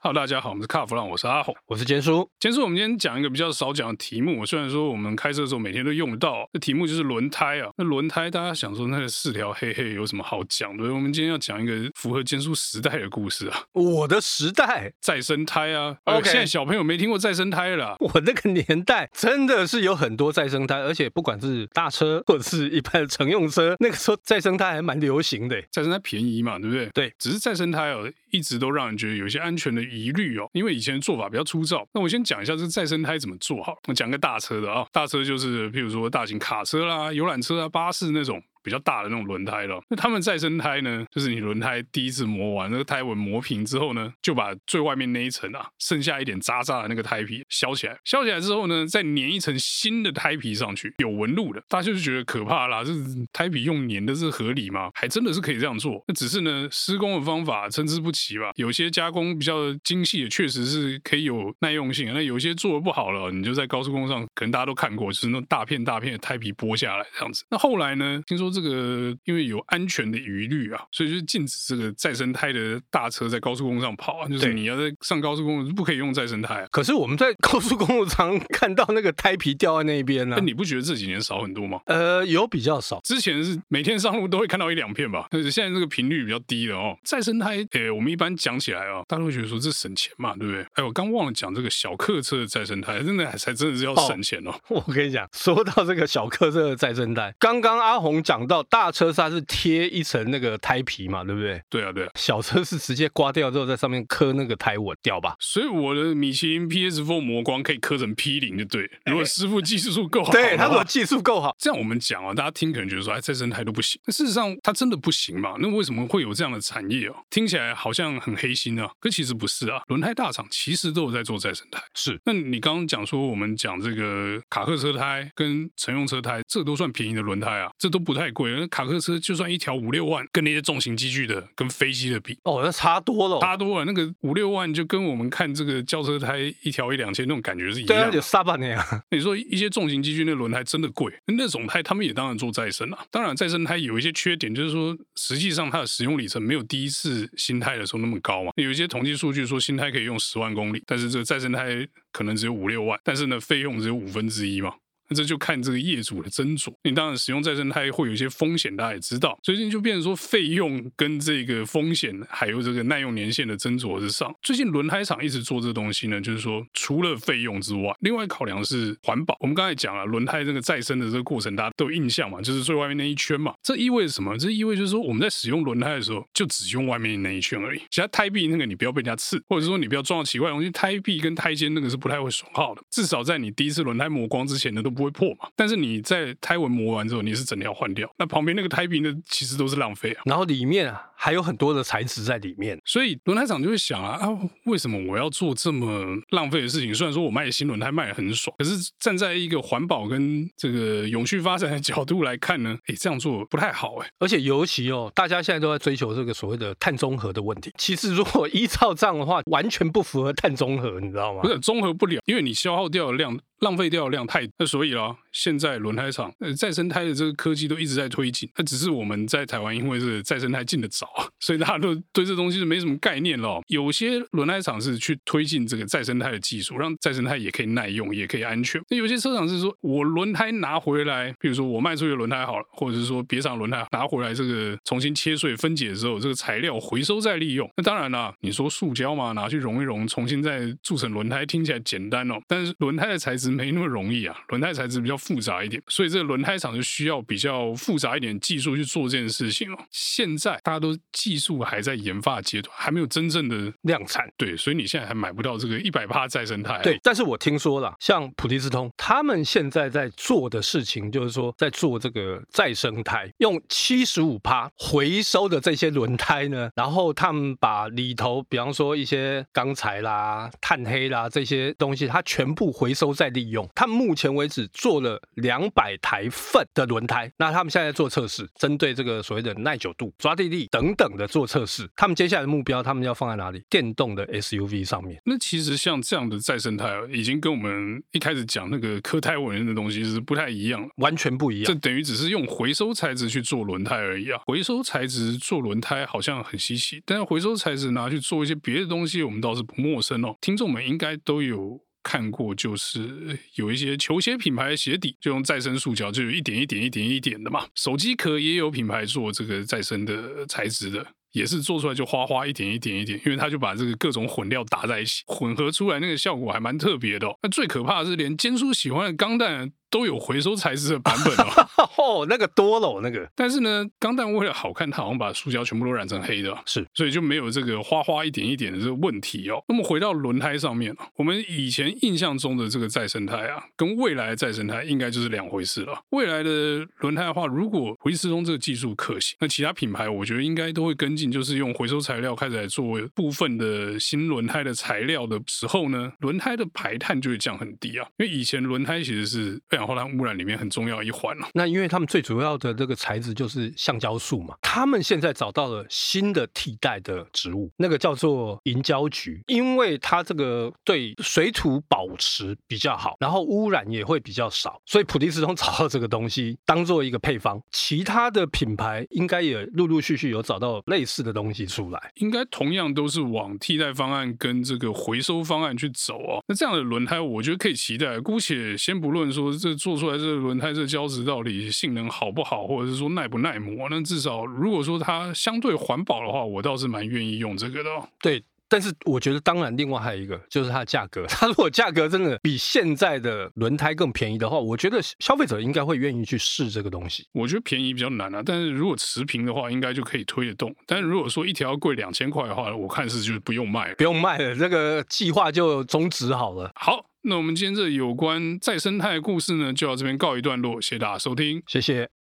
Hello，大家好，我们是卡弗朗，我是阿红，我是坚叔。坚叔，我们今天讲一个比较少讲的题目。虽然说我们开车的时候每天都用得到，这题目就是轮胎啊。那轮胎，大家想说那个四条黑黑有什么好讲的？我们今天要讲一个符合坚叔时代的故事啊。我的时代，再生胎啊。OK，现在小朋友没听过再生胎了。我那个年代真的是有很多再生胎，而且不管是大车或者是一般的乘用车，那个时候再生胎还蛮流行的。再生胎便宜嘛，对不对？对，只是再生胎哦，一直都让人觉得有一些安全的疑虑哦，因为以前做法比较粗糙。那我先讲一下这再生胎怎么做哈。我讲个大车的啊，大车就是譬如说大型卡车啦、游览车啊、巴士那种。比较大的那种轮胎了，那他们再生胎呢，就是你轮胎第一次磨完，那个胎纹磨平之后呢，就把最外面那一层啊，剩下一点渣渣的那个胎皮削起来，削起来之后呢，再粘一层新的胎皮上去，有纹路的，大家就是觉得可怕啦，这胎皮用粘的是合理吗？还真的是可以这样做，那只是呢，施工的方法参差不齐吧，有些加工比较精细的，确实是可以有耐用性，那有些做的不好了，你就在高速公路上，可能大家都看过，就是那种大片大片的胎皮剥下来这样子。那后来呢，听说这个因为有安全的疑虑啊，所以就禁止这个再生胎的大车在高速公路上跑啊。就是你要在上高速公路，不可以用再生胎啊。可是我们在高速公路常看到那个胎皮掉在那边呢，你不觉得这几年少很多吗？呃，有比较少。之前是每天上路都会看到一两片吧，但是现在这个频率比较低了哦。再生胎，诶，我们一般讲起来啊，大家会觉得说这省钱嘛，对不对？哎，我刚忘了讲这个小客车的再生胎，真的还才真的是要省钱哦。哦我跟你讲，说到这个小客车的再生胎，刚刚阿红讲到大。车它是贴一层那个胎皮嘛，对不对？对啊，对啊。小车是直接刮掉之后在上面刻那个胎纹，掉吧？所以我的米其林 PS4 磨光可以刻成 P 零就对。如果师傅技术够好，对，他如果技术够好，这样我们讲啊，大家听可能觉得说，哎，再生胎都不行。那事实上它真的不行嘛？那为什么会有这样的产业哦？听起来好像很黑心啊，可其实不是啊。轮胎大厂其实都有在做再生胎。是。那你刚刚讲说我们讲这个卡克车胎跟乘用车胎，这都算便宜的轮胎啊，这都不太贵。那卡客车就算一。条五六万，跟那些重型机具的、跟飞机的比，哦，那差多了，差多了。那个五六万就跟我们看这个轿车胎一条一两千那种感觉是一样的。对啊，有三万那样。你说一些重型机具那轮胎真的贵，那种胎他们也当然做再生了。当然，再生胎有一些缺点，就是说实际上它的使用里程没有第一次新胎的时候那么高嘛。有一些统计数据说新胎可以用十万公里，但是这个再生胎可能只有五六万，但是呢，费用只有五分之一嘛。那这就看这个业主的斟酌。你当然使用再生胎会有一些风险，大家也知道，所以就变成说费用跟这个风险还有这个耐用年限的斟酌之上。最近轮胎厂一直做这东西呢，就是说除了费用之外，另外考量是环保。我们刚才讲了轮胎这个再生的这个过程，大家都有印象嘛，就是最外面那一圈嘛。这意味着什么？这意味着就是说我们在使用轮胎的时候，就只用外面那一圈而已。其他胎壁那个你不要被人家刺，或者说你不要撞到奇怪的东西。胎壁跟胎肩那个是不太会损耗的，至少在你第一次轮胎磨光之前呢都不会破嘛。但是你在胎纹磨完之后，你是整条换掉，那旁边那个胎皮呢，其实都是浪费啊。然后里面啊还有很多的材质在里面，所以轮胎厂就会想啊啊，为什么我要做这么浪费的事情？虽然说我卖新轮胎卖的很爽，可是站在一个环保跟这个永续发展的角度来看呢，哎，这样做不太好哎。而且尤其哦，大家现在都在追求这个所谓的碳中和的问题。其实如果依照这样的话，完全不符合碳中和，你知道吗？不是中和不了，因为你消耗掉的量。浪费掉的量太，那所以啊，现在轮胎厂呃再生胎的这个科技都一直在推进，那只是我们在台湾因为是再生胎进的早，所以大家都对这东西是没什么概念了。有些轮胎厂是去推进这个再生胎的技术，让再生胎也可以耐用，也可以安全。那有些车厂是说我轮胎拿回来，比如说我卖出去轮胎好了，或者是说别厂轮胎拿回来这个重新切碎分解的时候，这个材料回收再利用。那当然啦，你说塑胶嘛，拿去融一融，重新再铸成轮胎，听起来简单哦，但是轮胎的材质没那么容易啊。轮胎材质比较复杂一点，所以这个轮胎厂就需要比较复杂一点技术去做这件事情哦。现在大家都技术还在研发阶段，还没有真正的量产。对，所以你现在还买不到这个一百趴再生胎。对，但是我听说了，像普利司通他们现在在做的事情，就是说在做这个再生胎，用七十五趴回收的这些轮胎呢，然后他们把里头，比方说一些钢材啦、碳黑啦这些东西，它全部回收再利用。他们目前为止做了了两百台份的轮胎。那他们现在在做测试，针对这个所谓的耐久度、抓地力等等的做测试。他们接下来的目标，他们要放在哪里？电动的 SUV 上面。那其实像这样的再生胎，已经跟我们一开始讲那个科胎文的东西是不太一样，完全不一样。这等于只是用回收材质去做轮胎而已啊！回收材质做轮胎好像很稀奇，但是回收材质拿去做一些别的东西，我们倒是不陌生哦。听众们应该都有看过，就是有一些球鞋品牌的鞋底就用再生塑胶，就有一点一点一点一点的嘛。手机壳也有品牌做这个再生的材质的。也是做出来就花花一点一点一点，因为他就把这个各种混料打在一起，混合出来那个效果还蛮特别的。那最可怕的是，连坚叔喜欢的钢弹。都有回收材质的版本哦，哦，那个多了那个。但是呢，钢弹为了好看，它好像把塑胶全部都染成黑的，是，所以就没有这个花花一点一点的这个问题哦。那么回到轮胎上面，我们以前印象中的这个再生胎啊，跟未来的再生胎应该就是两回事了。未来的轮胎的话，如果普利司通这个技术可行，那其他品牌我觉得应该都会跟进，就是用回收材料开始来做部分的新轮胎的材料的时候呢，轮胎的排碳就会降很低啊。因为以前轮胎其实是二氧化碳污染里面。很重要一环了、啊。那因为他们最主要的这个材质就是橡胶树嘛，他们现在找到了新的替代的植物，那个叫做银胶菊，因为它这个对水土保持比较好，然后污染也会比较少，所以普利斯通找到这个东西当做一个配方。其他的品牌应该也陆陆续续有找到类似的东西出来，应该同样都是往替代方案跟这个回收方案去走哦。那这样的轮胎，我觉得可以期待。姑且先不论说这做出来这个。轮胎这胶质到底性能好不好，或者是说耐不耐磨？那至少如果说它相对环保的话，我倒是蛮愿意用这个的。哦对，但是我觉得当然，另外还有一个就是它的价格。它如果价格真的比现在的轮胎更便宜的话，我觉得消费者应该会愿意去试这个东西。我觉得便宜比较难啊，但是如果持平的话，应该就可以推得动。但是如果说一条要贵两千块的话，我看是就是不用卖，不用卖了，这个计划就终止好了。好。那我们今天这有关再生态故事呢，就到这边告一段落，谢谢大家收听，谢谢。